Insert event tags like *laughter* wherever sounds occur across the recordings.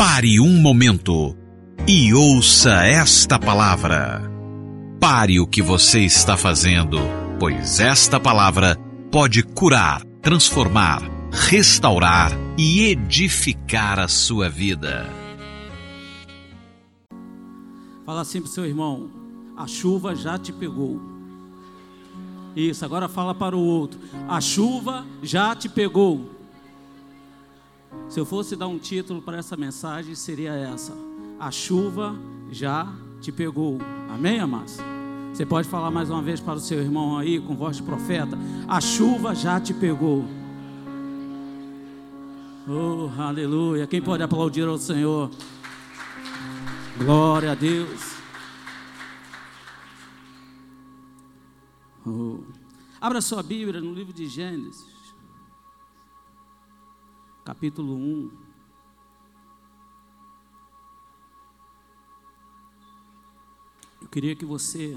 Pare um momento e ouça esta palavra. Pare o que você está fazendo, pois esta palavra pode curar, transformar, restaurar e edificar a sua vida. Fala assim pro seu irmão: a chuva já te pegou. Isso, agora fala para o outro: a chuva já te pegou. Se eu fosse dar um título para essa mensagem, seria essa: A chuva já te pegou. Amém, amados? Você pode falar mais uma vez para o seu irmão aí, com voz de profeta: A chuva já te pegou. Oh, aleluia. Quem pode aplaudir ao Senhor? Glória a Deus. Oh. Abra sua Bíblia no livro de Gênesis, capítulo 1. Eu queria que você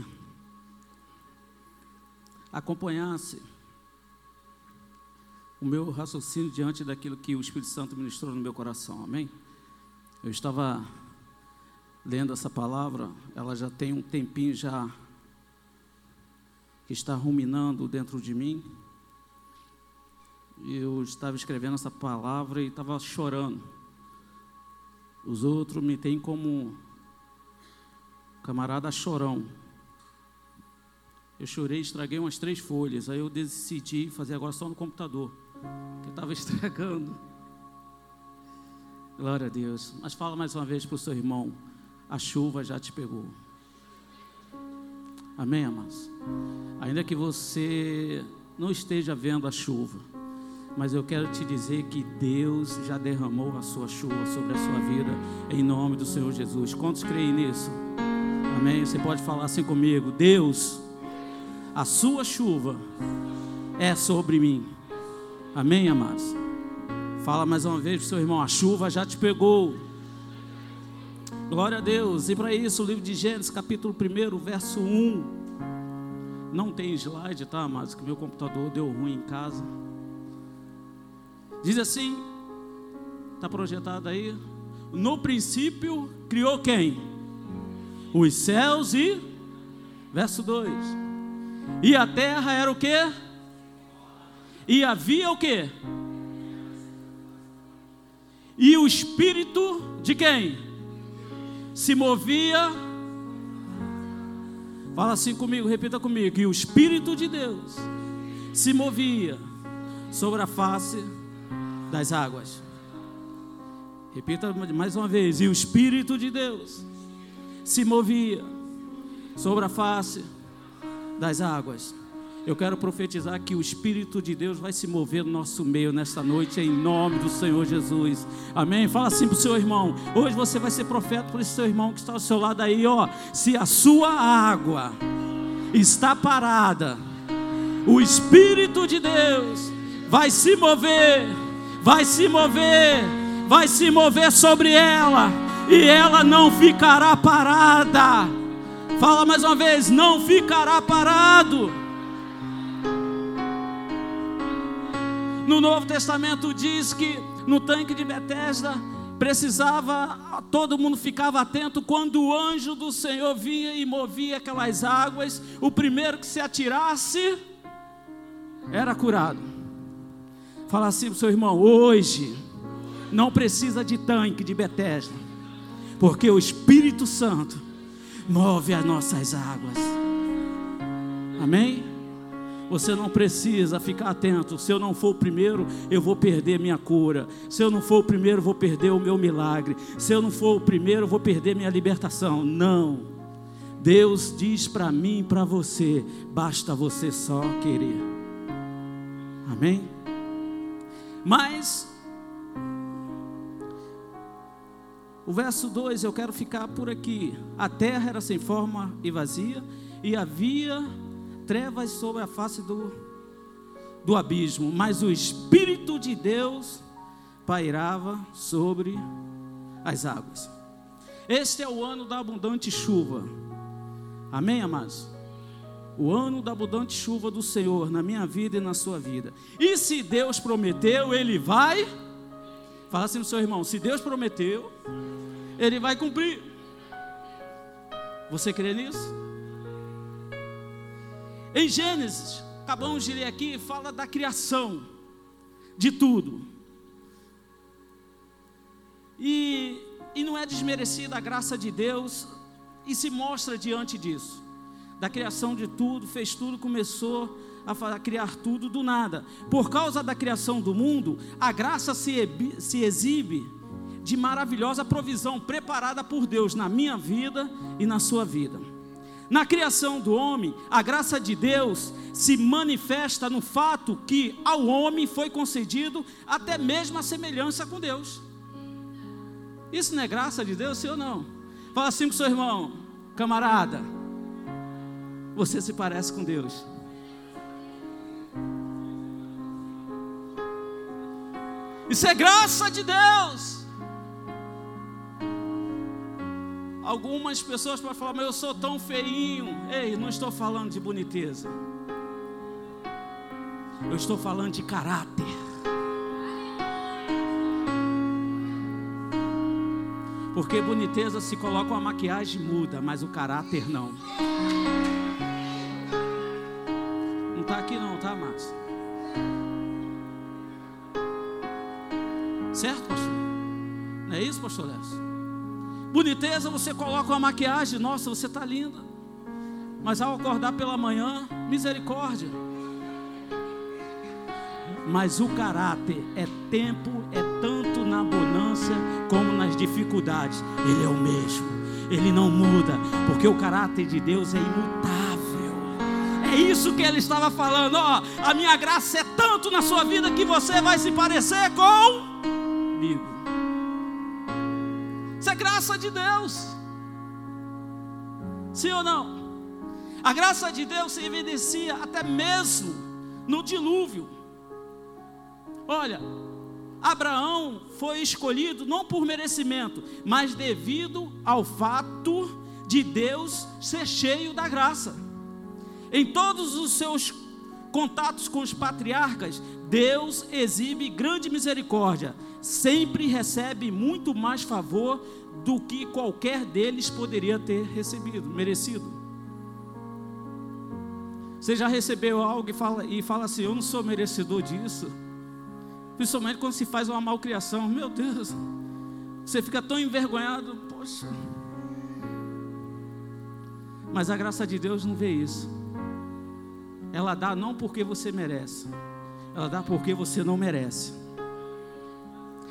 acompanhasse o meu raciocínio diante daquilo que o Espírito Santo ministrou no meu coração, amém? Eu estava lendo essa palavra, ela já tem um tempinho já que está ruminando dentro de mim. Eu estava escrevendo essa palavra e estava chorando. Os outros me têm como camarada chorão. Eu chorei, estraguei umas três folhas. Aí eu decidi fazer agora só no computador, que estava *laughs* estragando. Glória a Deus. Mas fala mais uma vez para o seu irmão: a chuva já te pegou. Amém, amados? Ainda que você não esteja vendo a chuva, mas eu quero te dizer que Deus já derramou a sua chuva sobre a sua vida, em nome do Senhor Jesus. Quantos creem nisso? Amém? Você pode falar assim comigo: Deus, a sua chuva é sobre mim. Amém, amados? Fala mais uma vez para seu irmão: a chuva já te pegou. Glória a Deus. E para isso, o livro de Gênesis, capítulo 1, verso 1. Não tem slide, tá, mas que meu computador deu ruim em casa. Diz assim: está projetado aí. No princípio, criou quem? Os céus e. Verso 2. E a terra era o que? E havia o que? E o espírito de quem? Se movia. Fala assim comigo, repita comigo. E o espírito de Deus se movia sobre a face das águas. Repita mais uma vez. E o espírito de Deus se movia sobre a face das águas. Eu quero profetizar que o Espírito de Deus vai se mover no nosso meio nesta noite, em nome do Senhor Jesus. Amém? Fala assim para o seu irmão. Hoje você vai ser profeta para esse seu irmão que está ao seu lado aí, ó. Se a sua água está parada, o Espírito de Deus vai se mover, vai se mover, vai se mover sobre ela, e ela não ficará parada. Fala mais uma vez, não ficará parado. No Novo Testamento diz que no tanque de Betesda precisava, todo mundo ficava atento quando o anjo do Senhor vinha e movia aquelas águas, o primeiro que se atirasse era curado. Fala assim para o seu irmão, hoje não precisa de tanque de Betesda, porque o Espírito Santo move as nossas águas. Amém? Você não precisa ficar atento. Se eu não for o primeiro, eu vou perder minha cura. Se eu não for o primeiro, eu vou perder o meu milagre. Se eu não for o primeiro, eu vou perder minha libertação. Não. Deus diz para mim e para você: basta você só querer. Amém? Mas, o verso 2 eu quero ficar por aqui. A terra era sem forma e vazia, e havia trevas sobre a face do, do abismo, mas o Espírito de Deus pairava sobre as águas. Este é o ano da abundante chuva. Amém, amados? O ano da abundante chuva do Senhor na minha vida e na sua vida. E se Deus prometeu, Ele vai Fala assim pro seu irmão: se Deus prometeu, Ele vai cumprir. Você crê nisso? Em Gênesis, acabamos de ler aqui, fala da criação de tudo. E, e não é desmerecida a graça de Deus, e se mostra diante disso. Da criação de tudo, fez tudo, começou a criar tudo do nada. Por causa da criação do mundo, a graça se, se exibe de maravilhosa provisão preparada por Deus na minha vida e na sua vida. Na criação do homem, a graça de Deus se manifesta no fato que ao homem foi concedido até mesmo a semelhança com Deus. Isso não é graça de Deus, sim ou não? Fala assim com seu irmão, camarada, você se parece com Deus. Isso é graça de Deus. Algumas pessoas podem falar, mas eu sou tão feinho. Ei, não estou falando de boniteza. Eu estou falando de caráter. Porque boniteza se coloca uma maquiagem muda, mas o caráter não. Não Certo, pastor? Não é isso, pastor Lécio? Boniteza, você coloca uma maquiagem, nossa, você está linda. Mas ao acordar pela manhã, misericórdia. Mas o caráter é tempo, é tanto na bonança como nas dificuldades. Ele é o mesmo. Ele não muda, porque o caráter de Deus é imutável. É isso que ele estava falando, ó, a minha graça é tanto na sua vida que você vai se parecer com comigo. Isso é graça de Deus. Sim ou não? A graça de Deus se evidencia até mesmo no dilúvio. Olha, Abraão foi escolhido não por merecimento, mas devido ao fato de Deus ser cheio da graça. Em todos os seus contatos com os patriarcas, Deus exibe grande misericórdia sempre recebe muito mais favor do que qualquer deles poderia ter recebido, merecido. Você já recebeu algo e fala, e fala assim: Eu não sou merecedor disso. Principalmente quando se faz uma malcriação. Meu Deus, você fica tão envergonhado. Poxa. Mas a graça de Deus não vê isso. Ela dá não porque você merece, ela dá porque você não merece.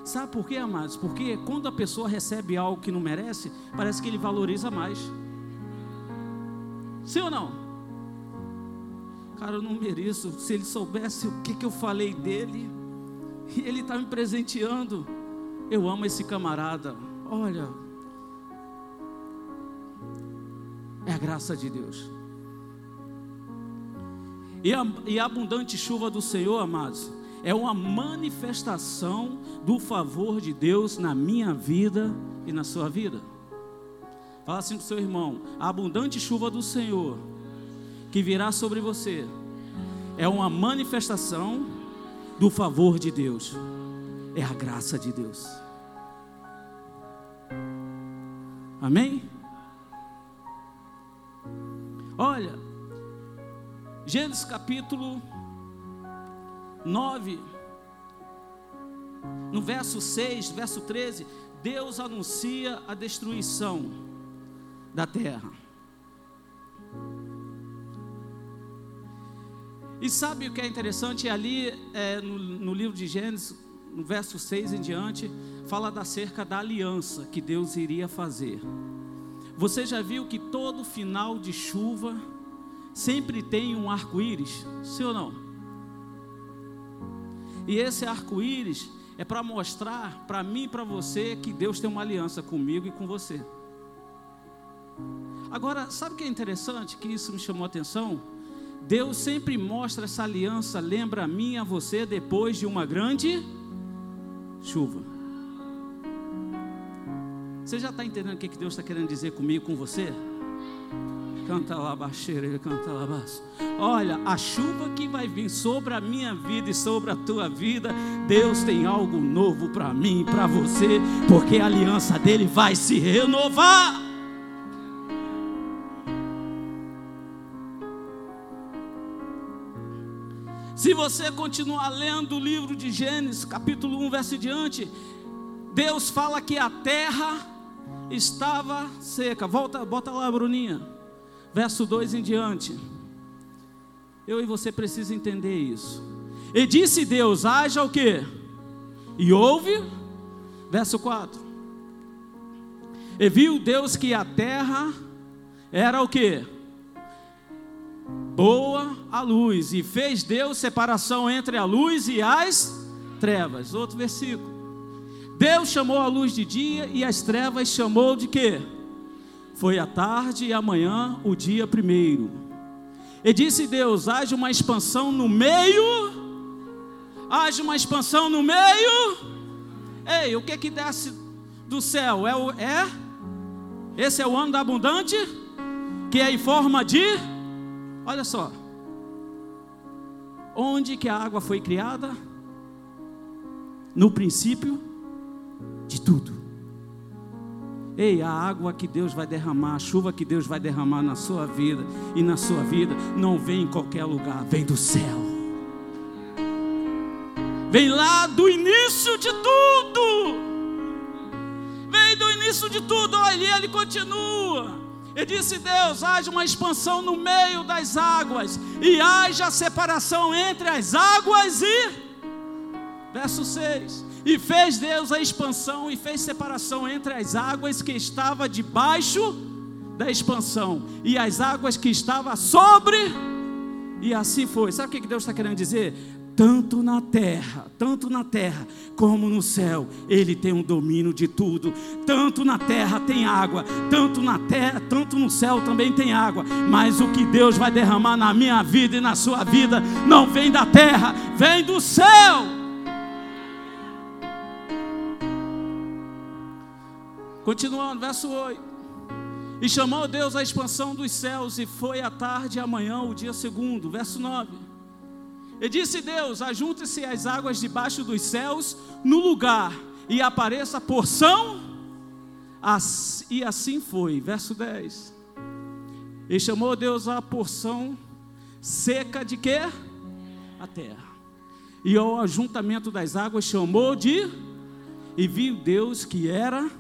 Sabe por quê, amados? Porque quando a pessoa recebe algo que não merece, parece que ele valoriza mais. Sim ou não? Cara, eu não mereço. Se ele soubesse o que, que eu falei dele, e ele está me presenteando. Eu amo esse camarada. Olha, é a graça de Deus. E a, e a abundante chuva do Senhor, amados, é uma manifestação do favor de Deus na minha vida e na sua vida. Fala assim para o seu irmão: a abundante chuva do Senhor que virá sobre você é uma manifestação do favor de Deus, é a graça de Deus. Amém? Olha, Gênesis capítulo 9, no verso 6, verso 13, Deus anuncia a destruição da terra. E sabe o que é interessante? Ali é, no, no livro de Gênesis, no verso 6 em diante, fala da cerca da aliança que Deus iria fazer. Você já viu que todo final de chuva sempre tem um arco-íris? Sim ou não? E esse arco-íris é para mostrar para mim e para você que Deus tem uma aliança comigo e com você. Agora, sabe o que é interessante? Que isso me chamou a atenção? Deus sempre mostra essa aliança, lembra a mim e a você, depois de uma grande chuva. Você já está entendendo o que Deus está querendo dizer comigo com você? Canta lá, baixeira, ele canta lá, baixo. Olha, a chuva que vai vir sobre a minha vida e sobre a tua vida, Deus tem algo novo para mim e para você, porque a aliança dele vai se renovar. Se você continuar lendo o livro de Gênesis, capítulo 1, verso diante, Deus fala que a terra estava seca. Volta, bota lá, Bruninha. Verso 2 em diante. Eu e você precisa entender isso. E disse Deus: haja o que? E houve. Verso 4. E viu Deus que a terra era o que? Boa a luz. E fez Deus separação entre a luz e as trevas. Outro versículo. Deus chamou a luz de dia e as trevas chamou de quê? Foi a tarde e amanhã o dia primeiro. E disse Deus: haja uma expansão no meio. Haja uma expansão no meio. Ei, o que que desce do céu? É, o, é? Esse é o ano da abundante? Que é em forma de. Olha só. Onde que a água foi criada? No princípio de tudo. Ei, a água que Deus vai derramar, a chuva que Deus vai derramar na sua vida e na sua vida, não vem em qualquer lugar, vem do céu. Vem lá do início de tudo. Vem do início de tudo. Olha, ele continua. E disse Deus: haja uma expansão no meio das águas, e haja separação entre as águas e. Verso 6. E fez Deus a expansão e fez separação entre as águas que estava debaixo da expansão e as águas que estava sobre. E assim foi. Sabe o que Deus está querendo dizer? Tanto na terra, tanto na terra como no céu, Ele tem um domínio de tudo. Tanto na terra tem água, tanto na terra, tanto no céu também tem água. Mas o que Deus vai derramar na minha vida e na sua vida não vem da terra, vem do céu. Continuando, verso 8. E chamou Deus a expansão dos céus, e foi à tarde e amanhã o dia segundo. Verso 9. E disse Deus: Ajunte-se as águas debaixo dos céus no lugar, e apareça a porção. E assim foi. Verso 10. E chamou Deus a porção seca de quê? A terra. E ao ajuntamento das águas chamou de. E viu Deus que era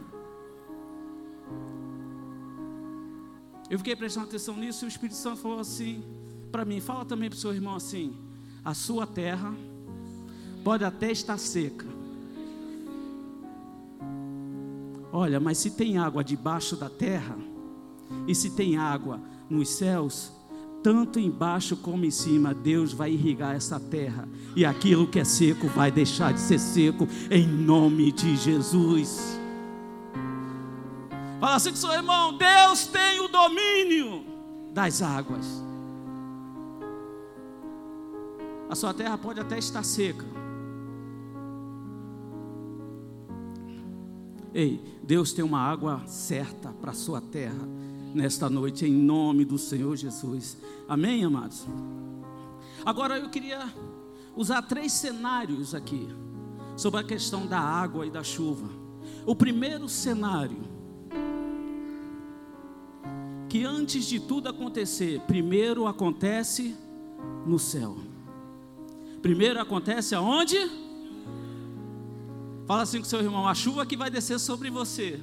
Eu fiquei prestando atenção nisso e o Espírito Santo falou assim para mim: fala também para o seu irmão assim, a sua terra pode até estar seca. Olha, mas se tem água debaixo da terra, e se tem água nos céus, tanto embaixo como em cima, Deus vai irrigar essa terra, e aquilo que é seco vai deixar de ser seco, em nome de Jesus. Assim com seu irmão: Deus tem o domínio das águas. A sua terra pode até estar seca. Ei, Deus tem uma água certa para a sua terra nesta noite, em nome do Senhor Jesus. Amém, amados? Agora eu queria usar três cenários aqui sobre a questão da água e da chuva. O primeiro cenário que antes de tudo acontecer, primeiro acontece no céu. Primeiro acontece aonde? Fala assim com seu irmão: a chuva que vai descer sobre você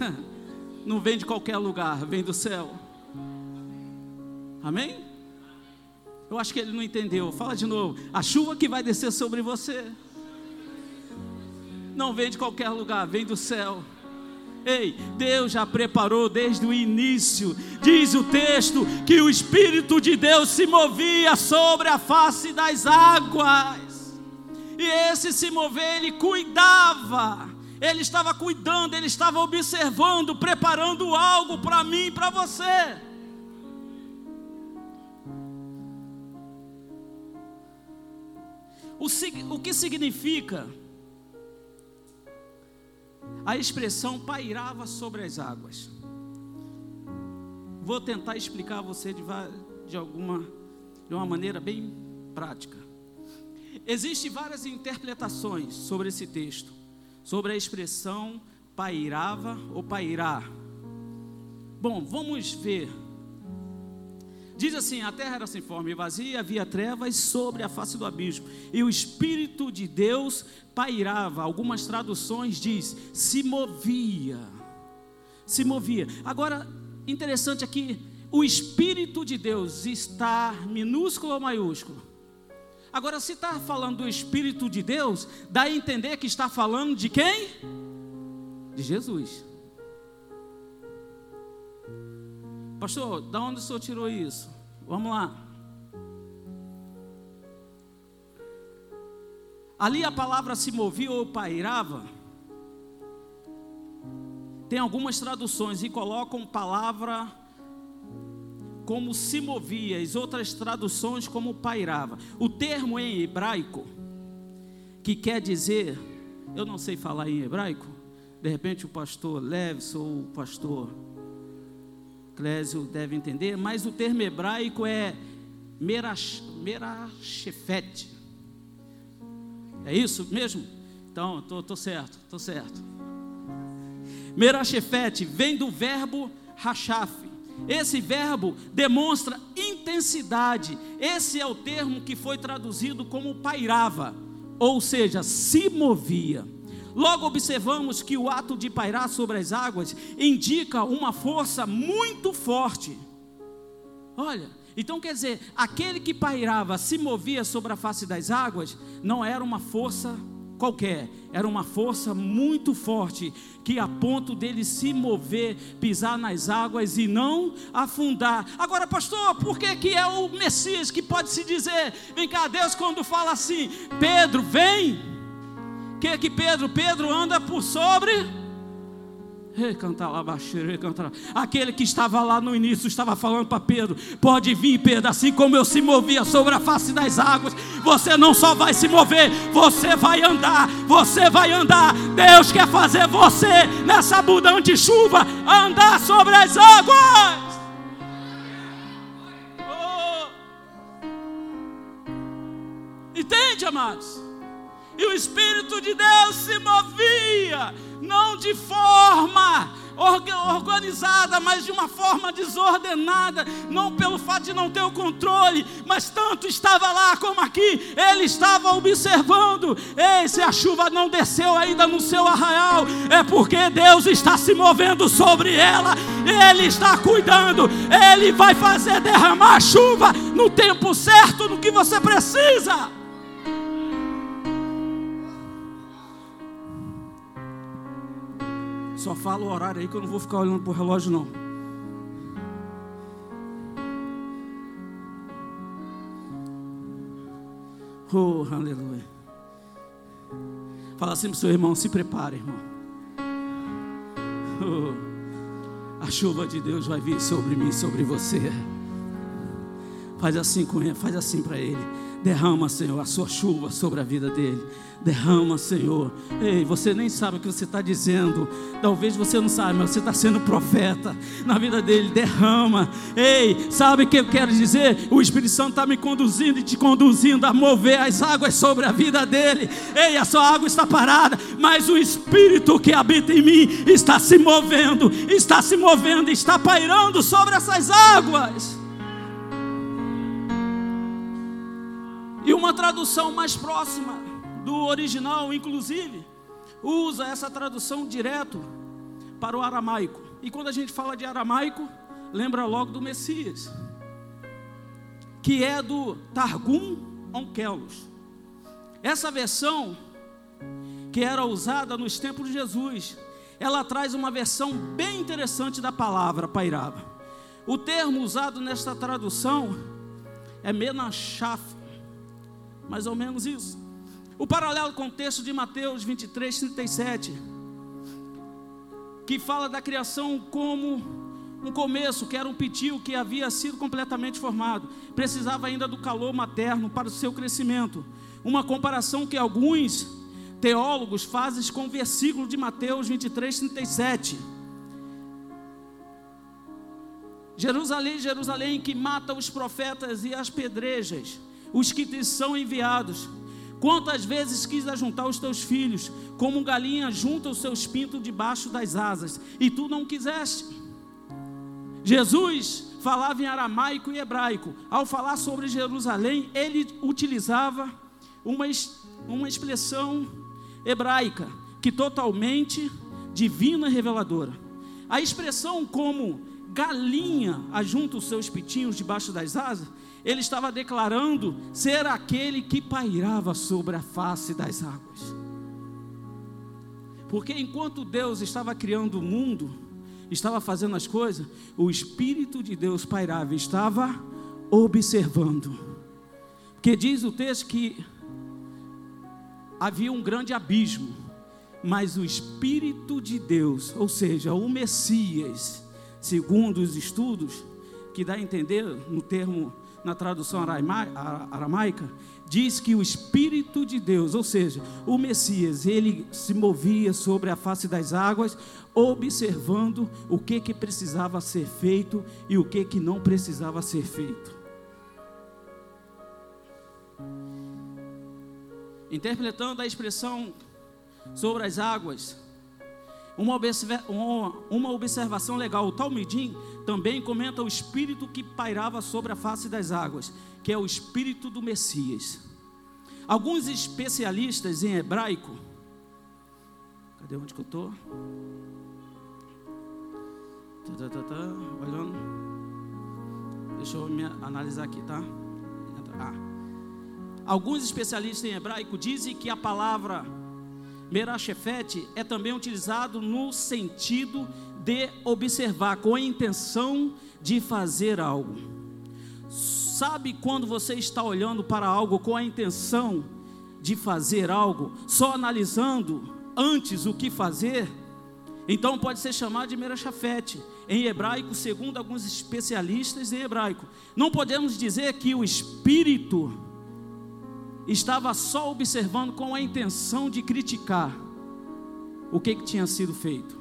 *laughs* não vem de qualquer lugar, vem do céu. Amém? Eu acho que ele não entendeu. Fala de novo: a chuva que vai descer sobre você não vem de qualquer lugar, vem do céu. Ei, Deus já preparou desde o início. Diz o texto que o Espírito de Deus se movia sobre a face das águas. E esse se mover, ele cuidava. Ele estava cuidando, ele estava observando, preparando algo para mim e para você. O, o que significa a expressão pairava sobre as águas. vou tentar explicar a você de, de alguma de uma maneira bem prática. Existem várias interpretações sobre esse texto, sobre a expressão pairava ou pairar. Bom, vamos ver. Diz assim: a terra era sem forma e vazia, havia trevas sobre a face do abismo, e o Espírito de Deus pairava. Algumas traduções diz se movia, se movia. Agora, interessante aqui, o Espírito de Deus está minúsculo ou maiúsculo? Agora, se está falando do Espírito de Deus, dá a entender que está falando de quem? De Jesus. Pastor, da onde o senhor tirou isso? Vamos lá. Ali a palavra se movia ou pairava. Tem algumas traduções e colocam palavra como se movia, as outras traduções como pairava. O termo em hebraico, que quer dizer, eu não sei falar em hebraico, de repente o pastor Leves ou o pastor Clésio deve entender, mas o termo hebraico é merash, merashefet. É isso mesmo? Então, estou certo, estou certo. Merashefet vem do verbo rachaf. Esse verbo demonstra intensidade. Esse é o termo que foi traduzido como pairava, ou seja, se movia. Logo observamos que o ato de pairar sobre as águas indica uma força muito forte. Olha, então quer dizer, aquele que pairava, se movia sobre a face das águas, não era uma força qualquer, era uma força muito forte, que a ponto dele se mover, pisar nas águas e não afundar. Agora, pastor, por que, que é o Messias que pode se dizer? Vem cá, Deus, quando fala assim, Pedro, vem que que Pedro? Pedro anda por sobre. Aquele que estava lá no início estava falando para Pedro: Pode vir, Pedro, assim como eu se movia sobre a face das águas, você não só vai se mover, você vai andar, você vai andar. Deus quer fazer você, nessa abundante chuva, andar sobre as águas. Oh. Entende, amados? E o Espírito de Deus se movia, não de forma organizada, mas de uma forma desordenada, não pelo fato de não ter o controle, mas tanto estava lá como aqui, ele estava observando. Ei, se a chuva não desceu ainda no seu arraial, é porque Deus está se movendo sobre ela, ele está cuidando, ele vai fazer derramar chuva no tempo certo, no que você precisa. Fala o horário aí que eu não vou ficar olhando para o relógio, não. Oh, aleluia. Fala assim para o seu irmão: se prepare, irmão. Oh, a chuva de Deus vai vir sobre mim, sobre você. Faz assim com ele, faz assim para ele. Derrama, Senhor, a sua chuva sobre a vida dele. Derrama, Senhor. Ei, você nem sabe o que você está dizendo. Talvez você não saiba, mas você está sendo profeta na vida dele. Derrama. Ei, sabe o que eu quero dizer? O Espírito Santo está me conduzindo e te conduzindo a mover as águas sobre a vida dele. Ei, a sua água está parada, mas o Espírito que habita em mim está se movendo, está se movendo, está pairando sobre essas águas. Uma tradução mais próxima do original, inclusive, usa essa tradução direto para o aramaico. E quando a gente fala de aramaico, lembra logo do Messias, que é do Targum Onkelos. Essa versão, que era usada nos tempos de Jesus, ela traz uma versão bem interessante da palavra pairava. O termo usado nesta tradução é menachaf, mais ou menos isso. O paralelo com o texto de Mateus 23, 37, que fala da criação como um começo, que era um pitio que havia sido completamente formado, precisava ainda do calor materno para o seu crescimento. Uma comparação que alguns teólogos fazem com o versículo de Mateus 23, 37. Jerusalém, Jerusalém, que mata os profetas e as pedrejas, os que te são enviados. Quantas vezes quis ajuntar os teus filhos, como galinha junta os seus pintos debaixo das asas, e tu não quiseste. Jesus falava em aramaico e hebraico. Ao falar sobre Jerusalém, ele utilizava uma, uma expressão hebraica, que totalmente divina e reveladora. A expressão como galinha ajunta os seus pitinhos debaixo das asas, ele estava declarando ser aquele que pairava sobre a face das águas. Porque enquanto Deus estava criando o mundo, estava fazendo as coisas, o Espírito de Deus pairava, estava observando. Porque diz o texto que havia um grande abismo, mas o Espírito de Deus, ou seja, o Messias, segundo os estudos, que dá a entender no termo, na tradução aramaica, diz que o Espírito de Deus, ou seja, o Messias, ele se movia sobre a face das águas, observando o que que precisava ser feito e o que que não precisava ser feito. Interpretando a expressão sobre as águas, uma, observação legal, o Talmidim também comenta o espírito que pairava sobre a face das águas, que é o espírito do Messias. Alguns especialistas em hebraico, cadê onde que eu estou? Tá, tá, tá, olhando, deixa eu me analisar aqui, tá? Ah. Alguns especialistas em hebraico dizem que a palavra Merachefete é também utilizado no sentido de observar, com a intenção de fazer algo. Sabe quando você está olhando para algo com a intenção de fazer algo, só analisando antes o que fazer? Então pode ser chamado de Merachafete, em hebraico, segundo alguns especialistas em hebraico. Não podemos dizer que o espírito estava só observando com a intenção de criticar o que, que tinha sido feito,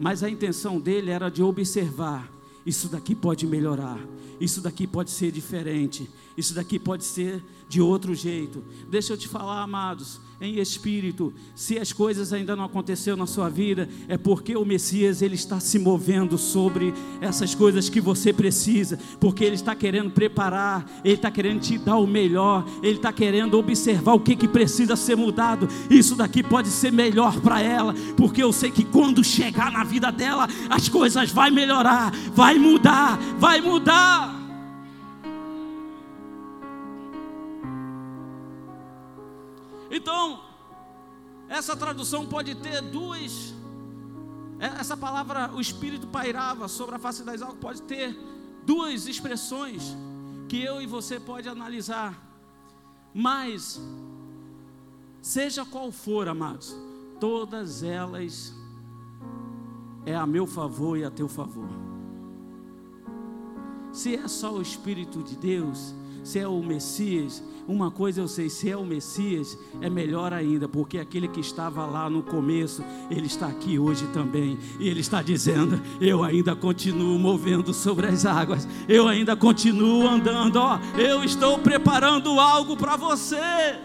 mas a intenção dele era de observar: isso daqui pode melhorar, isso daqui pode ser diferente, isso daqui pode ser de outro jeito. Deixa eu te falar, amados, em espírito, se as coisas ainda não aconteceram na sua vida, é porque o Messias ele está se movendo sobre essas coisas que você precisa, porque ele está querendo preparar, ele está querendo te dar o melhor, ele está querendo observar o que, que precisa ser mudado. Isso daqui pode ser melhor para ela, porque eu sei que quando chegar na vida dela, as coisas vai melhorar, vai mudar, vai mudar. Então, essa tradução pode ter duas. É, essa palavra, o Espírito pairava sobre a face das águas, pode ter duas expressões que eu e você pode analisar. Mas, seja qual for, amados, todas elas é a meu favor e a teu favor. Se é só o Espírito de Deus, se é o Messias, uma coisa eu sei, se é o Messias, é melhor ainda, porque aquele que estava lá no começo, ele está aqui hoje também, e ele está dizendo: Eu ainda continuo movendo sobre as águas, eu ainda continuo andando, ó, eu estou preparando algo para você.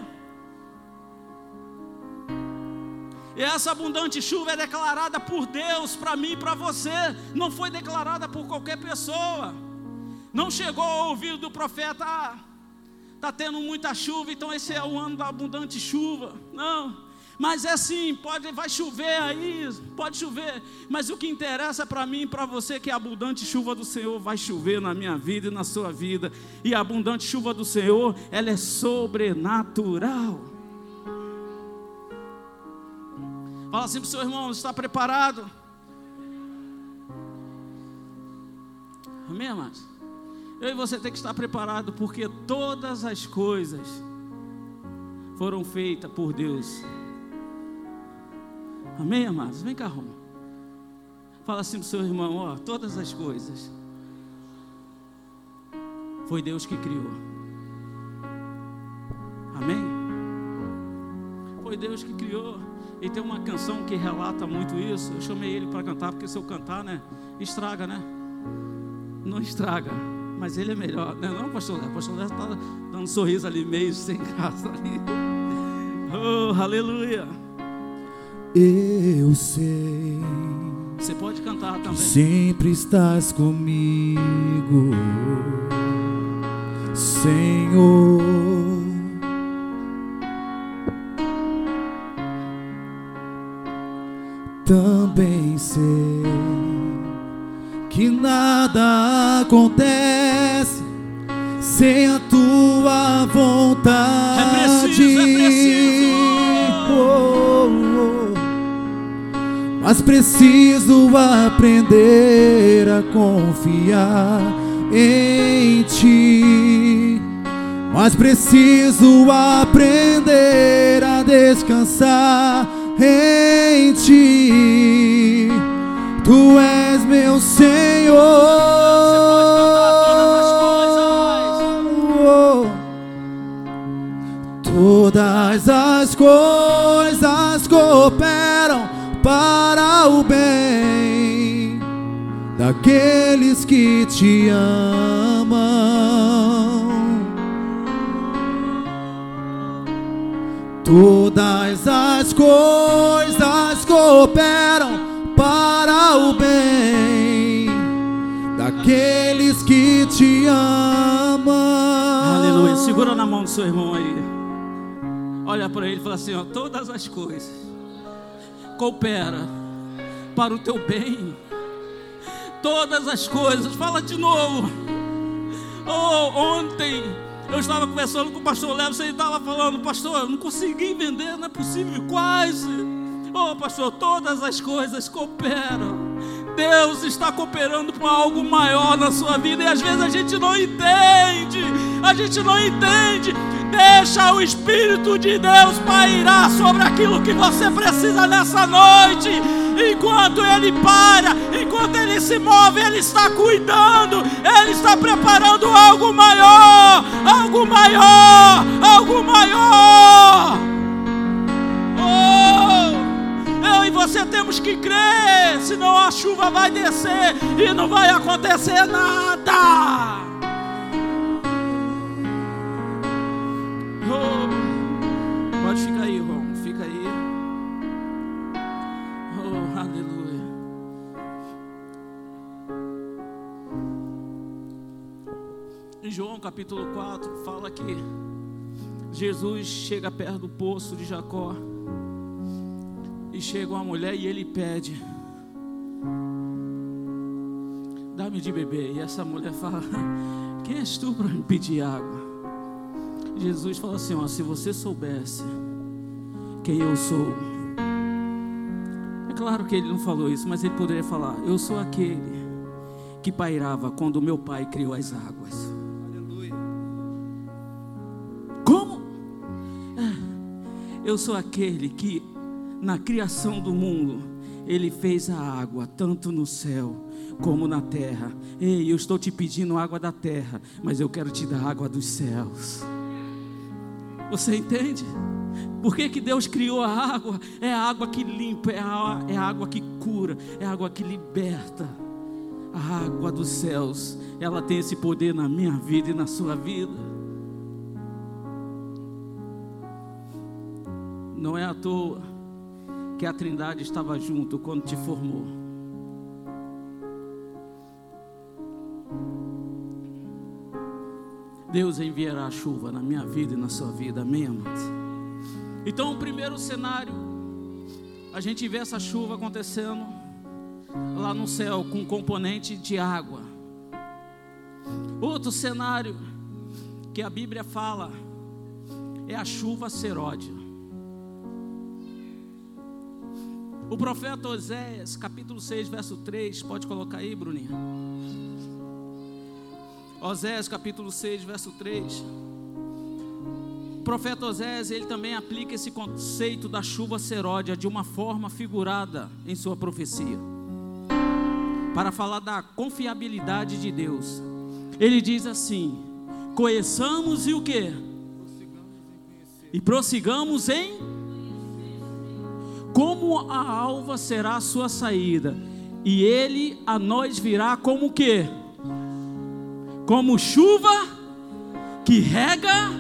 E essa abundante chuva é declarada por Deus para mim e para você, não foi declarada por qualquer pessoa. Não chegou ao ouvido do profeta, ah, está tendo muita chuva, então esse é o ano da abundante chuva. Não, mas é assim, pode, vai chover aí, pode chover, mas o que interessa para mim e para você é que a abundante chuva do Senhor vai chover na minha vida e na sua vida, e a abundante chuva do Senhor, ela é sobrenatural. Fala assim para o seu irmão: está preparado? Amém, amados? Eu e você tem que estar preparado, porque todas as coisas foram feitas por Deus. Amém, amados? Vem cá, Roma. Fala assim para o seu irmão: ó, todas as coisas foi Deus que criou. Amém? Foi Deus que criou. E tem uma canção que relata muito isso. Eu chamei ele para cantar, porque se eu cantar, né? Estraga, né? não estraga, mas ele é melhor. Não é não, pastor Léo? Pastor Léo está dando um sorriso ali, meio sem graça ali. Oh, aleluia. Eu sei. Você pode cantar também. Sempre estás comigo, Senhor. Também sei que nada acontece sem a tua vontade. É preciso, é preciso. Oh, oh. Mas preciso aprender a confiar em ti. Mas preciso aprender a descansar em ti. Tu és meu Senhor. Todas as coisas cooperam para o bem daqueles que te amam. Todas as coisas cooperam o bem daqueles que te amam. Aleluia. Segura na mão do seu irmão aí. Olha para ele e fala assim: ó, todas as coisas coopera para o teu bem. Todas as coisas. Fala de novo. Oh, ontem eu estava conversando com o pastor Léo, você estava falando, pastor, eu não consegui vender, não é possível, quase. Oh, pastor, todas as coisas cooperam. Deus está cooperando para algo maior na sua vida e às vezes a gente não entende. A gente não entende. Deixa o Espírito de Deus pairar sobre aquilo que você precisa nessa noite. Enquanto Ele para, enquanto Ele se move, Ele está cuidando, Ele está preparando algo maior, algo maior, algo maior. Eu e você temos que crer, senão a chuva vai descer e não vai acontecer nada. Oh, pode ficar aí, irmão. Fica aí. Oh, aleluia. Em João capítulo 4, fala que Jesus chega perto do poço de Jacó. E chega uma mulher e ele pede: Dá-me de beber. E essa mulher fala: *laughs* Quem és tu para me pedir água? Jesus fala assim: ó, se você soubesse quem eu sou, é claro que ele não falou isso, mas ele poderia falar: Eu sou aquele que pairava quando meu pai criou as águas. Como? É, eu sou aquele que na criação do mundo ele fez a água tanto no céu como na terra. Ei, eu estou te pedindo água da terra, mas eu quero te dar água dos céus. Você entende? Por que, que Deus criou a água? É a água que limpa, é a, é a água que cura, é a água que liberta. A água dos céus, ela tem esse poder na minha vida e na sua vida. Não é à toa que a Trindade estava junto quando te formou. Deus enviará a chuva na minha vida e na sua vida, amém, amados? Então, o primeiro cenário, a gente vê essa chuva acontecendo lá no céu com componente de água. Outro cenário que a Bíblia fala é a chuva seródia. O profeta Oséias, capítulo 6, verso 3, pode colocar aí, Bruninha. Oséias capítulo 6, verso 3. O profeta Oséias, ele também aplica esse conceito da chuva seródia de uma forma figurada em sua profecia. Para falar da confiabilidade de Deus. Ele diz assim: Conheçamos e o que? E prossigamos em como a alva será a sua saída, e ele a nós virá como o que? como chuva que rega.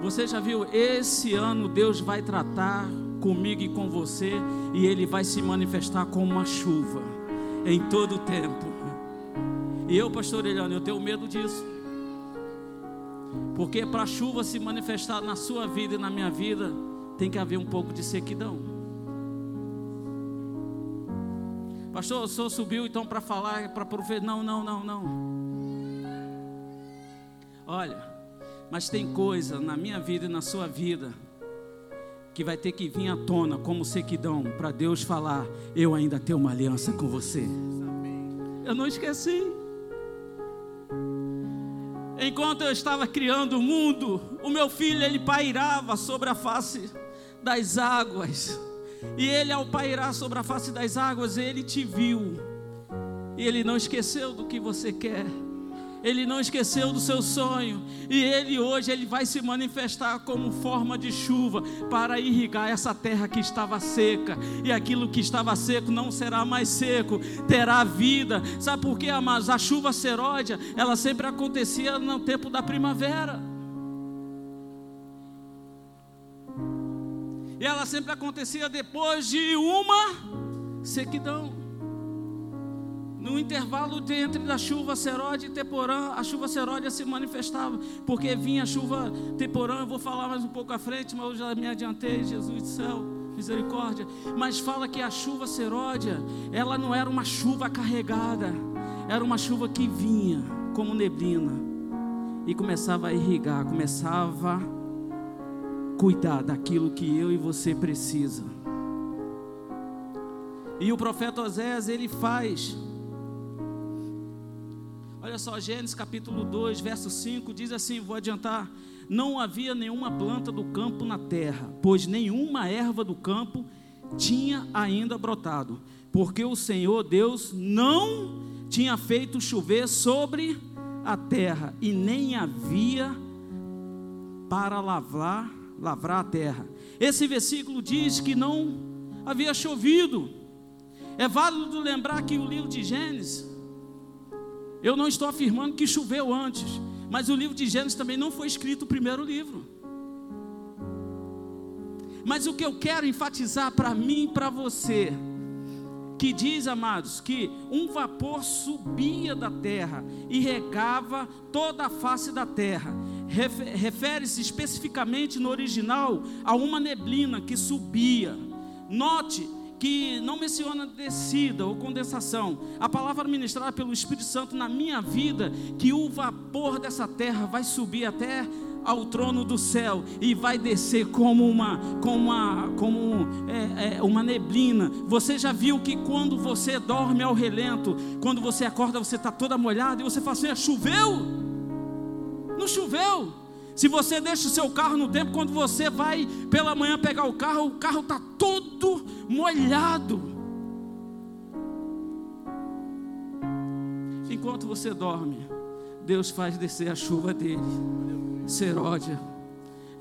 Você já viu? Esse ano Deus vai tratar comigo e com você, e Ele vai se manifestar como uma chuva em todo o tempo. E eu, pastor Eliane, eu tenho medo disso. Porque para a chuva se manifestar na sua vida e na minha vida, tem que haver um pouco de sequidão. Pastor, o senhor subiu então para falar, para prover. Não, não, não, não. Olha, mas tem coisa na minha vida e na sua vida que vai ter que vir à tona como sequidão para Deus falar: Eu ainda tenho uma aliança com você. Eu não esqueci. Enquanto eu estava criando o mundo, o meu filho ele pairava sobre a face das águas. E ele, ao pairar sobre a face das águas, ele te viu. E ele não esqueceu do que você quer. Ele não esqueceu do seu sonho e ele hoje ele vai se manifestar como forma de chuva para irrigar essa terra que estava seca e aquilo que estava seco não será mais seco, terá vida. Sabe por quê, amados? A chuva seródia, ela sempre acontecia no tempo da primavera. E ela sempre acontecia depois de uma sequidão. No intervalo entre a chuva Serode e Teporã, a chuva Seródia se manifestava, porque vinha a chuva Teporã, eu vou falar mais um pouco à frente, mas eu já me adiantei, Jesus do céu, misericórdia. Mas fala que a chuva Seródia, ela não era uma chuva carregada, era uma chuva que vinha como neblina e começava a irrigar, começava cuidar daquilo que eu e você precisa. E o profeta Osés, ele faz Olha só, Gênesis capítulo 2, verso 5 diz assim: vou adiantar. Não havia nenhuma planta do campo na terra, pois nenhuma erva do campo tinha ainda brotado, porque o Senhor Deus não tinha feito chover sobre a terra, e nem havia para lavrar, lavrar a terra. Esse versículo diz que não havia chovido. É válido lembrar que o livro de Gênesis eu não estou afirmando que choveu antes, mas o livro de Gênesis também não foi escrito o primeiro livro. Mas o que eu quero enfatizar para mim e para você, que diz, amados, que um vapor subia da terra e regava toda a face da terra. Refere-se especificamente no original a uma neblina que subia. Note que não menciona descida ou condensação. A palavra ministrada pelo Espírito Santo na minha vida, que o vapor dessa terra vai subir até ao trono do céu e vai descer como uma como uma como é, é, uma neblina. Você já viu que quando você dorme ao relento, quando você acorda você está toda molhada e você fala assim: ah, choveu? Não choveu? Se você deixa o seu carro no tempo, quando você vai pela manhã pegar o carro, o carro está todo molhado. Enquanto você dorme, Deus faz descer a chuva dele, seródia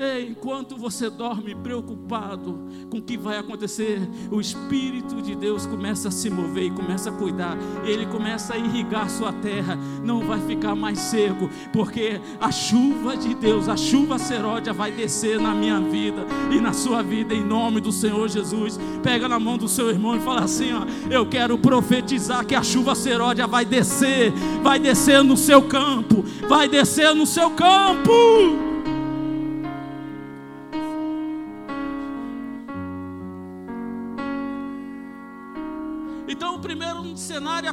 Ei, enquanto você dorme preocupado com o que vai acontecer, o Espírito de Deus começa a se mover e começa a cuidar. Ele começa a irrigar sua terra. Não vai ficar mais seco, porque a chuva de Deus, a chuva seródia vai descer na minha vida e na sua vida, em nome do Senhor Jesus. Pega na mão do seu irmão e fala assim: ó, Eu quero profetizar que a chuva seródia vai descer, vai descer no seu campo, vai descer no seu campo.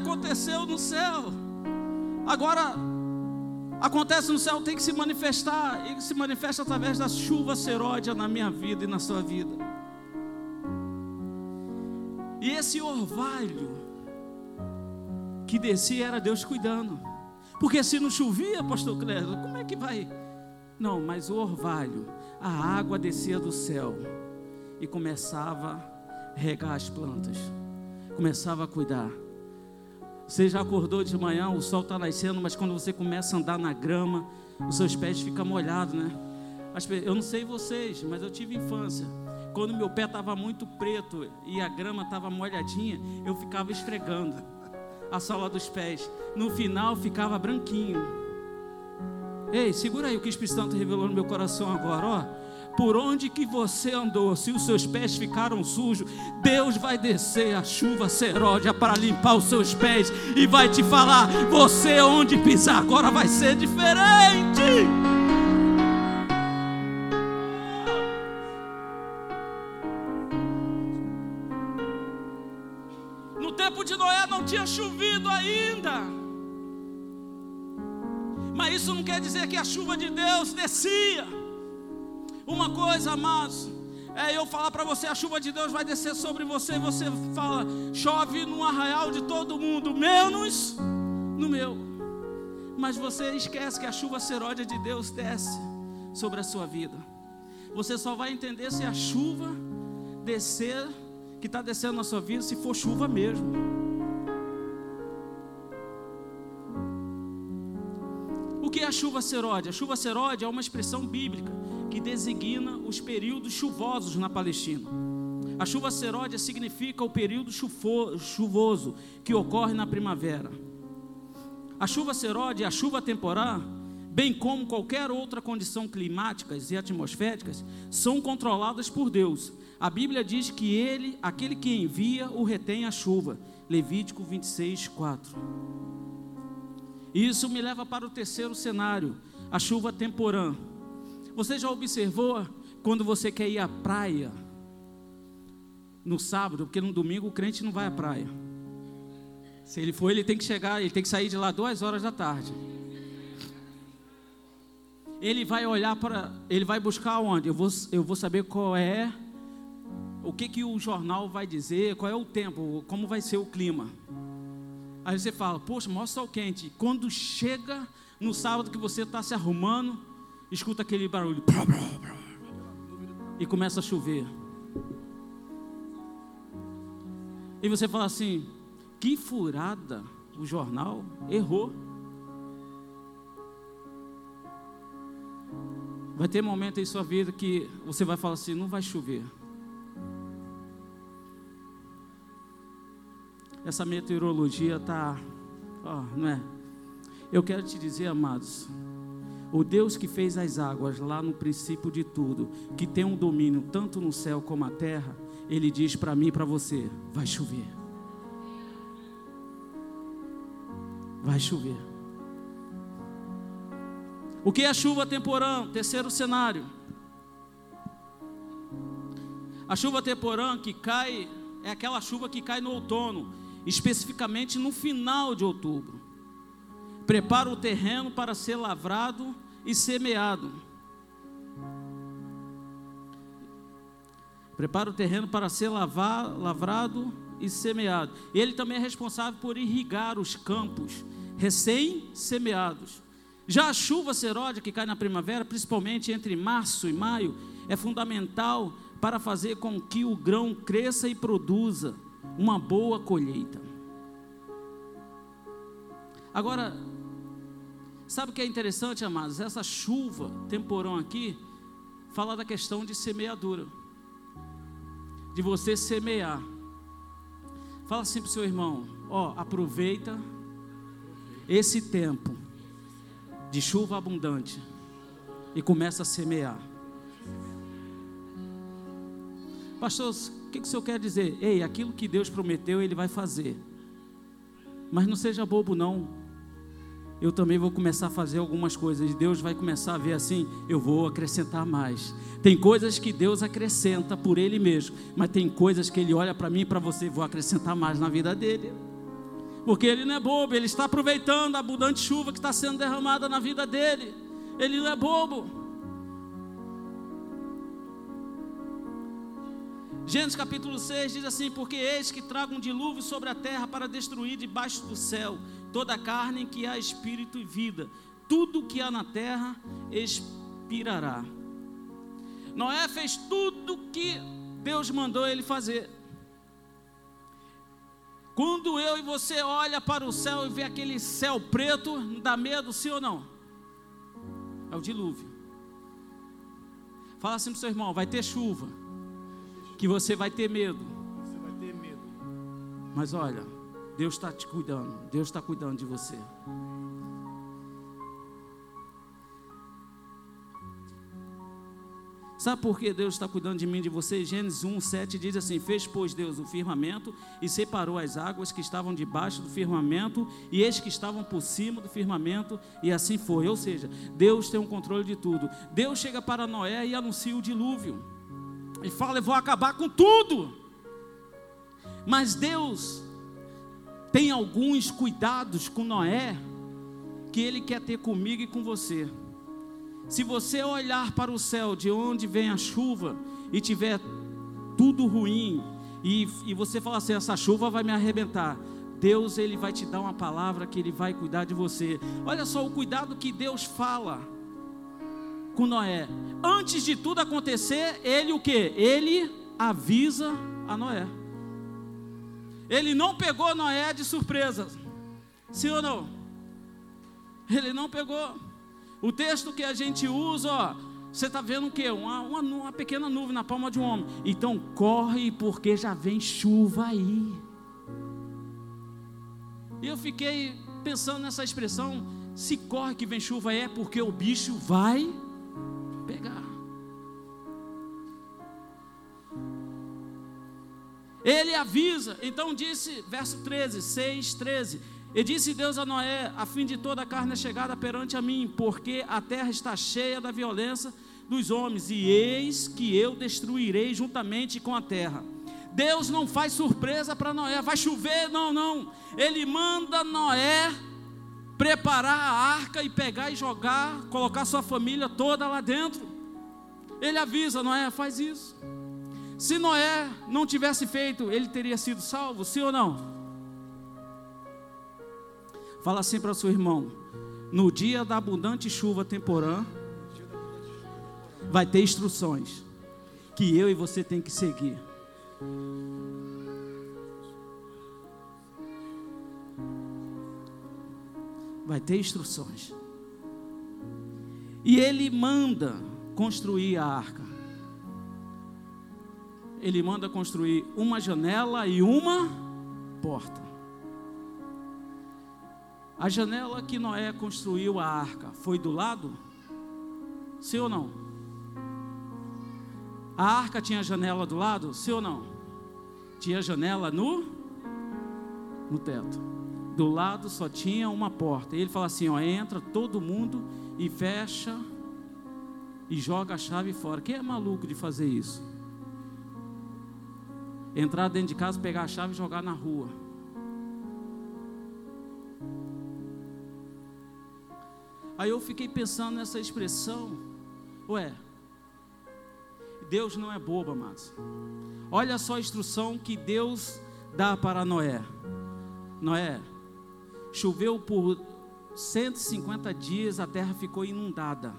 Aconteceu no céu. Agora, acontece no céu, tem que se manifestar. E se manifesta através da chuva seródia na minha vida e na sua vida. E esse orvalho que descia era Deus cuidando. Porque se não chovia, pastor Clésio, como é que vai? Não, mas o orvalho, a água descia do céu e começava a regar as plantas, começava a cuidar. Você já acordou de manhã, o sol está nascendo, mas quando você começa a andar na grama, os seus pés ficam molhados, né? Eu não sei vocês, mas eu tive infância. Quando meu pé estava muito preto e a grama estava molhadinha, eu ficava esfregando. a sola dos pés. No final ficava branquinho. Ei, segura aí o que o Espírito Santo revelou no meu coração agora, ó por onde que você andou, se os seus pés ficaram sujos, Deus vai descer a chuva seródia para limpar os seus pés e vai te falar: você onde pisar agora vai ser diferente. No tempo de Noé não tinha chovido ainda. Mas isso não quer dizer que a chuva de Deus descia. Uma coisa, amados, é eu falar para você: a chuva de Deus vai descer sobre você, e você fala, chove no arraial de todo mundo, menos no meu. Mas você esquece que a chuva seródia de Deus desce sobre a sua vida. Você só vai entender se a chuva descer, que está descendo na sua vida, se for chuva mesmo. O que é a chuva seródia? A chuva seródia é uma expressão bíblica que designa os períodos chuvosos na Palestina. A chuva seródia significa o período chuvoso que ocorre na primavera. A chuva seródia e a chuva temporal, bem como qualquer outra condição climáticas e atmosféricas, são controladas por Deus. A Bíblia diz que ele, aquele que envia, o retém a chuva. Levítico 26, 4. Isso me leva para o terceiro cenário, a chuva temporã. Você já observou quando você quer ir à praia no sábado, porque no domingo o crente não vai à praia. Se ele for, ele tem que chegar, ele tem que sair de lá duas horas da tarde. Ele vai olhar para, ele vai buscar onde? Eu vou, eu vou saber qual é, o que que o jornal vai dizer, qual é o tempo, como vai ser o clima. Aí você fala, poxa, mostra sol quente. Quando chega no sábado que você está se arrumando, escuta aquele barulho e começa a chover. E você fala assim: que furada, o jornal errou. Vai ter momento em sua vida que você vai falar assim: não vai chover. Essa meteorologia está, oh, não é? Eu quero te dizer, amados, o Deus que fez as águas lá no princípio de tudo, que tem um domínio tanto no céu como na terra, ele diz para mim e para você: vai chover. Vai chover. O que é chuva temporã? Terceiro cenário. A chuva temporã que cai é aquela chuva que cai no outono, especificamente no final de outubro prepara o terreno para ser lavrado e semeado. Prepara o terreno para ser lavar, lavrado e semeado. Ele também é responsável por irrigar os campos recém-semeados. Já a chuva seródia que cai na primavera, principalmente entre março e maio, é fundamental para fazer com que o grão cresça e produza uma boa colheita. Agora, Sabe o que é interessante, amados? Essa chuva temporão aqui fala da questão de semeadura. De você semear. Fala assim para o seu irmão: ó, aproveita esse tempo de chuva abundante e começa a semear. Pastor, o que, que o senhor quer dizer? Ei, aquilo que Deus prometeu, Ele vai fazer. Mas não seja bobo, não eu também vou começar a fazer algumas coisas. Deus vai começar a ver assim, eu vou acrescentar mais. Tem coisas que Deus acrescenta por Ele mesmo, mas tem coisas que Ele olha para mim e para você, vou acrescentar mais na vida dele. Porque Ele não é bobo, Ele está aproveitando a abundante chuva que está sendo derramada na vida dele. Ele não é bobo. Gênesis capítulo 6 diz assim: Porque eis que trago um dilúvio sobre a terra para destruir debaixo do céu toda a carne que há espírito e vida, tudo que há na terra expirará. Noé fez tudo que Deus mandou ele fazer. Quando eu e você olha para o céu e vê aquele céu preto, dá medo, sim ou não? É o dilúvio. Fala assim para o seu irmão: vai ter chuva, que você vai ter medo. Você vai ter medo. Mas olha, Deus está te cuidando, Deus está cuidando de você. Sabe por que Deus está cuidando de mim e de você? Gênesis 1, 7 diz assim: Fez, pois, Deus o firmamento e separou as águas que estavam debaixo do firmamento e as que estavam por cima do firmamento, e assim foi. Ou seja, Deus tem um controle de tudo. Deus chega para Noé e anuncia o dilúvio. Ele fala: Eu vou acabar com tudo. Mas Deus tem alguns cuidados com Noé que Ele quer ter comigo e com você. Se você olhar para o céu de onde vem a chuva e tiver tudo ruim, e, e você falar assim: essa chuva vai me arrebentar. Deus ele vai te dar uma palavra que ele vai cuidar de você. Olha só o cuidado que Deus fala com Noé. Antes de tudo acontecer, ele o que? Ele avisa a Noé. Ele não pegou Noé de surpresa. Sim ou não? Ele não pegou. O texto que a gente usa, ó, você está vendo o quê? Uma, uma, uma, pequena nuvem na palma de um homem. Então corre, porque já vem chuva aí. E eu fiquei pensando nessa expressão: se corre que vem chuva é porque o bicho vai pegar. Ele avisa, então disse, verso 13, 6, 13 e disse Deus a Noé: A fim de toda a carne é chegada perante a mim, porque a terra está cheia da violência dos homens, e eis que eu destruirei juntamente com a terra. Deus não faz surpresa para Noé, vai chover, não, não. Ele manda Noé preparar a arca e pegar e jogar, colocar sua família toda lá dentro. Ele avisa Noé, faz isso. Se Noé não tivesse feito, ele teria sido salvo, sim ou não? Fala assim para o seu irmão: no dia da abundante chuva temporã, vai ter instruções que eu e você tem que seguir. Vai ter instruções. E ele manda construir a arca. Ele manda construir uma janela e uma porta. A janela que Noé construiu a arca foi do lado? Sim ou não? A arca tinha janela do lado? Sim ou não? Tinha janela no no teto. Do lado só tinha uma porta. E ele fala assim: ó, entra todo mundo e fecha e joga a chave fora. Quem é maluco de fazer isso? Entrar dentro de casa, pegar a chave e jogar na rua. Aí eu fiquei pensando nessa expressão, ué, Deus não é bobo, amados. Olha só a instrução que Deus dá para Noé. Noé, choveu por 150 dias, a terra ficou inundada.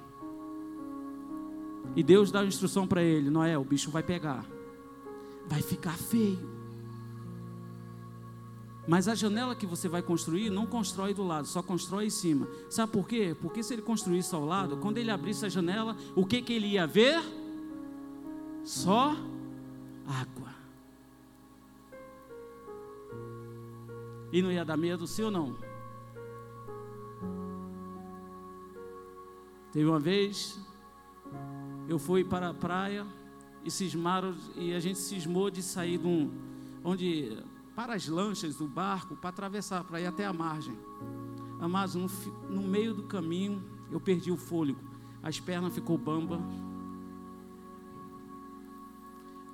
E Deus dá a instrução para ele: Noé, o bicho vai pegar, vai ficar feio. Mas a janela que você vai construir, não constrói do lado, só constrói em cima. Sabe por quê? Porque se ele construísse ao lado, quando ele abrisse a janela, o que, que ele ia ver? Só água. E não ia dar medo, sim ou não? Teve uma vez, eu fui para a praia e cismaram, e a gente cismou de sair de um, onde para as lanchas do barco para atravessar, para ir até a margem. Mas no, no meio do caminho eu perdi o fôlego, as pernas ficou bamba.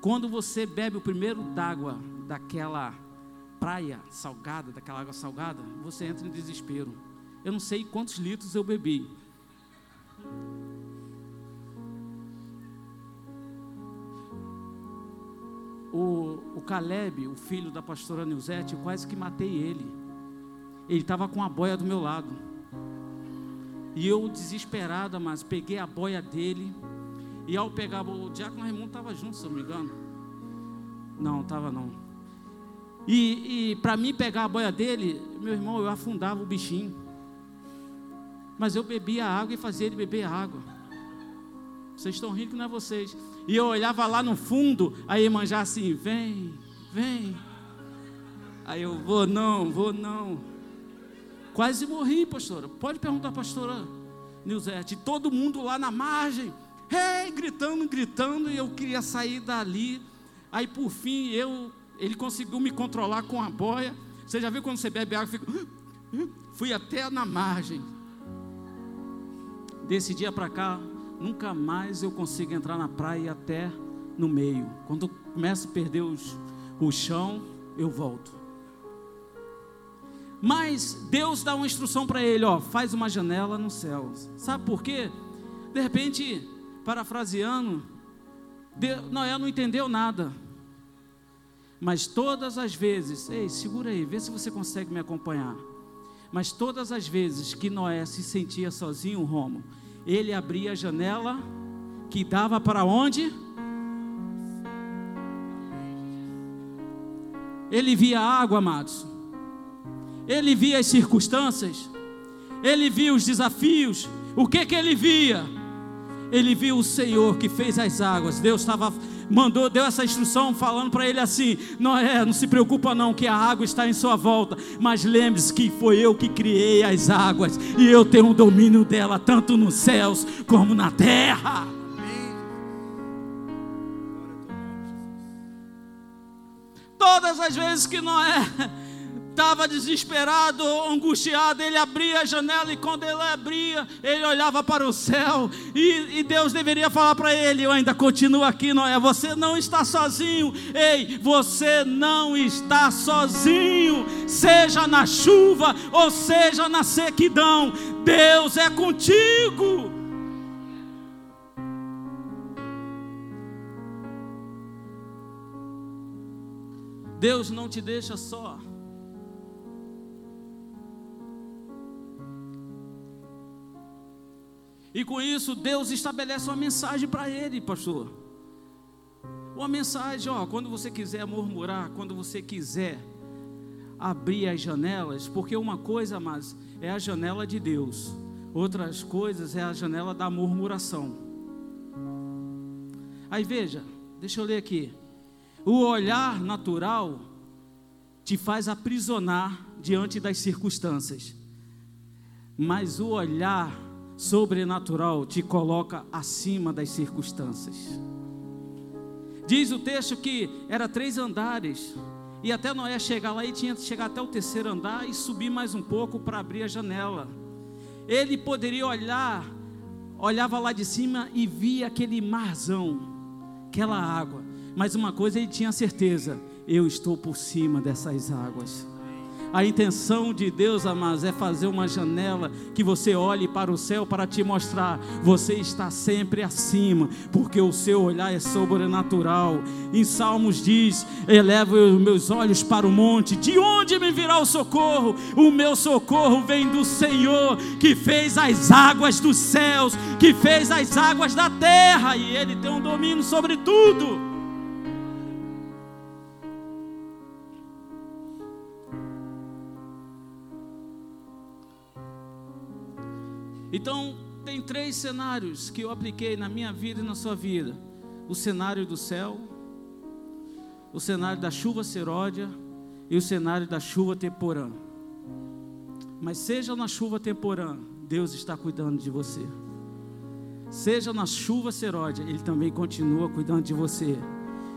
Quando você bebe o primeiro d'água daquela praia salgada, daquela água salgada, você entra em desespero. Eu não sei quantos litros eu bebi. O, o Caleb, o filho da pastora Nilzete, eu quase que matei ele. Ele estava com a boia do meu lado. E eu, desesperada, mas peguei a boia dele. E ao pegar, o Diácono Raimundo estava junto, se eu não me engano. Não, estava não. E, e para mim pegar a boia dele, meu irmão, eu afundava o bichinho. Mas eu bebia água e fazia ele beber água. Vocês estão rindo que não é vocês. E eu olhava lá no fundo, a irmã já assim, vem, vem. Aí eu vou não, vou não. Quase morri, pastora. Pode perguntar, pastora Nilzete. Todo mundo lá na margem, hey, gritando, gritando, e eu queria sair dali. Aí por fim eu, ele conseguiu me controlar com a boia. Você já viu quando você bebe água, fica, *gasps* fui até na margem. Desse dia para cá, nunca mais eu consigo entrar na praia até no meio. Quando começo a perder os, o chão, eu volto. Mas Deus dá uma instrução para ele, ó, faz uma janela no céu. Sabe por quê? De repente, parafraseando, Noé não entendeu nada. Mas todas as vezes, ei, segura aí, vê se você consegue me acompanhar. Mas todas as vezes que Noé se sentia sozinho, Romo, ele abria a janela que dava para onde? Ele via água, amados. Ele via as circunstâncias. Ele via os desafios. O que que ele via? Ele viu o Senhor que fez as águas. Deus estava mandou, deu essa instrução falando para ele assim: Noé, não se preocupa não que a água está em sua volta, mas lembre-se que foi eu que criei as águas e eu tenho o domínio dela tanto nos céus como na terra. Todas as vezes que Noé estava desesperado, angustiado, ele abria a janela e quando ele abria, ele olhava para o céu e, e Deus deveria falar para ele: Eu ainda continuo aqui, Noé. Você não está sozinho, ei, você não está sozinho, seja na chuva ou seja na sequidão, Deus é contigo. Deus não te deixa só. E com isso, Deus estabelece uma mensagem para ele, pastor. Uma mensagem, ó, quando você quiser murmurar, quando você quiser abrir as janelas, porque uma coisa, mas é a janela de Deus, outras coisas é a janela da murmuração. Aí veja, deixa eu ler aqui. O olhar natural te faz aprisionar diante das circunstâncias, mas o olhar sobrenatural te coloca acima das circunstâncias. Diz o texto que era três andares, e até Noé chegar lá e tinha que chegar até o terceiro andar e subir mais um pouco para abrir a janela. Ele poderia olhar, olhava lá de cima e via aquele marzão, aquela água. Mas uma coisa ele tinha certeza: eu estou por cima dessas águas. A intenção de Deus, amados, é fazer uma janela que você olhe para o céu para te mostrar, você está sempre acima, porque o seu olhar é sobrenatural. Em Salmos diz: Eleva os meus olhos para o monte, de onde me virá o socorro? O meu socorro vem do Senhor, que fez as águas dos céus, que fez as águas da terra, e Ele tem um domínio sobre tudo. Então, tem três cenários que eu apliquei na minha vida e na sua vida: o cenário do céu, o cenário da chuva seródia e o cenário da chuva temporã. Mas seja na chuva temporã, Deus está cuidando de você. Seja na chuva seródia, Ele também continua cuidando de você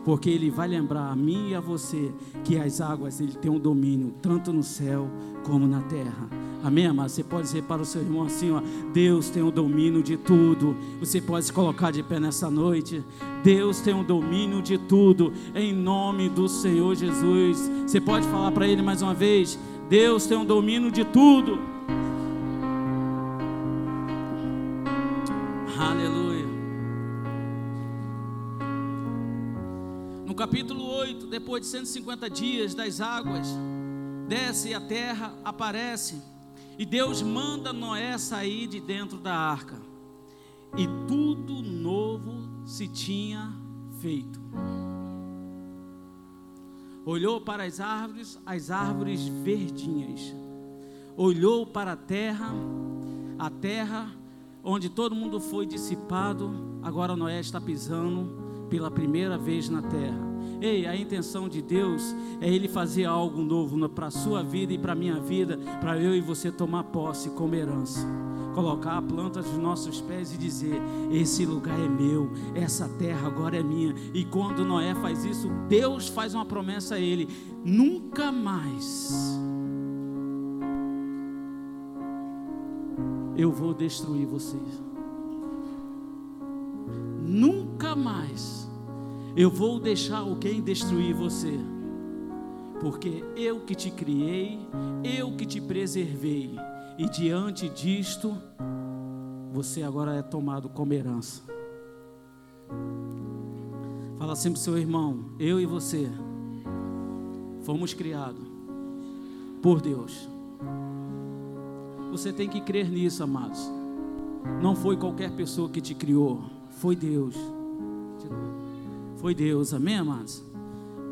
porque ele vai lembrar a mim e a você que as águas ele tem um domínio tanto no céu como na terra. Amém, amado? Você pode dizer para o seu irmão assim, ó, Deus tem o domínio de tudo. Você pode se colocar de pé nessa noite. Deus tem o domínio de tudo, em nome do Senhor Jesus. Você pode falar para ele mais uma vez: Deus tem o domínio de tudo. Capítulo 8, depois de 150 dias das águas, desce a terra, aparece, e Deus manda Noé sair de dentro da arca, e tudo novo se tinha feito. Olhou para as árvores, as árvores verdinhas, olhou para a terra, a terra onde todo mundo foi dissipado, agora Noé está pisando pela primeira vez na terra. Ei, a intenção de Deus é Ele fazer algo novo para a sua vida e para a minha vida, para eu e você tomar posse como herança. Colocar a planta dos nossos pés e dizer: Esse lugar é meu, essa terra agora é minha. E quando Noé faz isso, Deus faz uma promessa a ele: Nunca mais eu vou destruir vocês. Nunca mais eu vou deixar alguém destruir você, porque eu que te criei, eu que te preservei, e diante disto, você agora é tomado como herança. Fala sempre seu irmão, eu e você fomos criados por Deus. Você tem que crer nisso, amados. Não foi qualquer pessoa que te criou, foi Deus. Foi Deus, amém, amados?